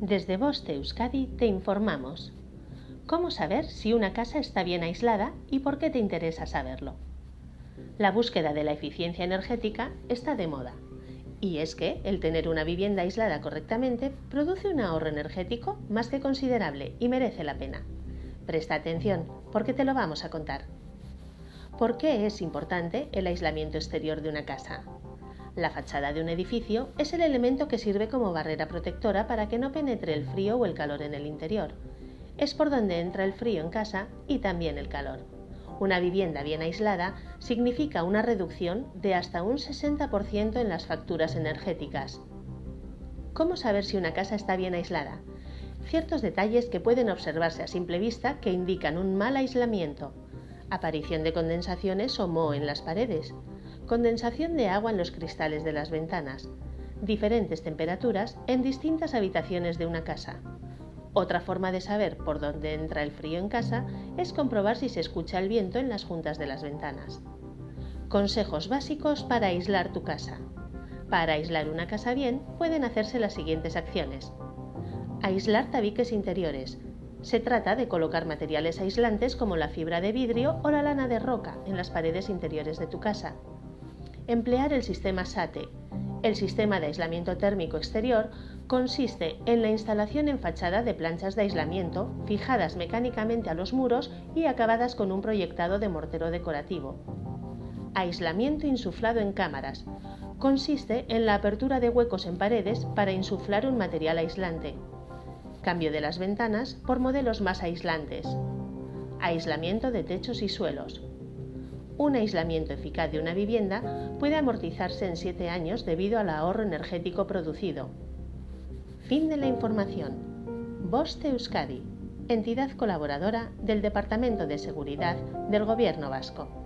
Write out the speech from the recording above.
Desde Boste Euskadi te informamos. ¿Cómo saber si una casa está bien aislada y por qué te interesa saberlo? La búsqueda de la eficiencia energética está de moda. Y es que el tener una vivienda aislada correctamente produce un ahorro energético más que considerable y merece la pena. Presta atención, porque te lo vamos a contar. ¿Por qué es importante el aislamiento exterior de una casa? La fachada de un edificio es el elemento que sirve como barrera protectora para que no penetre el frío o el calor en el interior. Es por donde entra el frío en casa y también el calor. Una vivienda bien aislada significa una reducción de hasta un 60% en las facturas energéticas. ¿Cómo saber si una casa está bien aislada? Ciertos detalles que pueden observarse a simple vista que indican un mal aislamiento. Aparición de condensaciones o moho en las paredes, condensación de agua en los cristales de las ventanas, diferentes temperaturas en distintas habitaciones de una casa. Otra forma de saber por dónde entra el frío en casa es comprobar si se escucha el viento en las juntas de las ventanas. Consejos básicos para aislar tu casa. Para aislar una casa bien pueden hacerse las siguientes acciones. Aislar tabiques interiores. Se trata de colocar materiales aislantes como la fibra de vidrio o la lana de roca en las paredes interiores de tu casa emplear el sistema SATE. El sistema de aislamiento térmico exterior consiste en la instalación en fachada de planchas de aislamiento fijadas mecánicamente a los muros y acabadas con un proyectado de mortero decorativo. Aislamiento insuflado en cámaras. Consiste en la apertura de huecos en paredes para insuflar un material aislante. Cambio de las ventanas por modelos más aislantes. Aislamiento de techos y suelos un aislamiento eficaz de una vivienda puede amortizarse en 7 años debido al ahorro energético producido. Fin de la información. Boste Euskadi, entidad colaboradora del Departamento de Seguridad del Gobierno Vasco.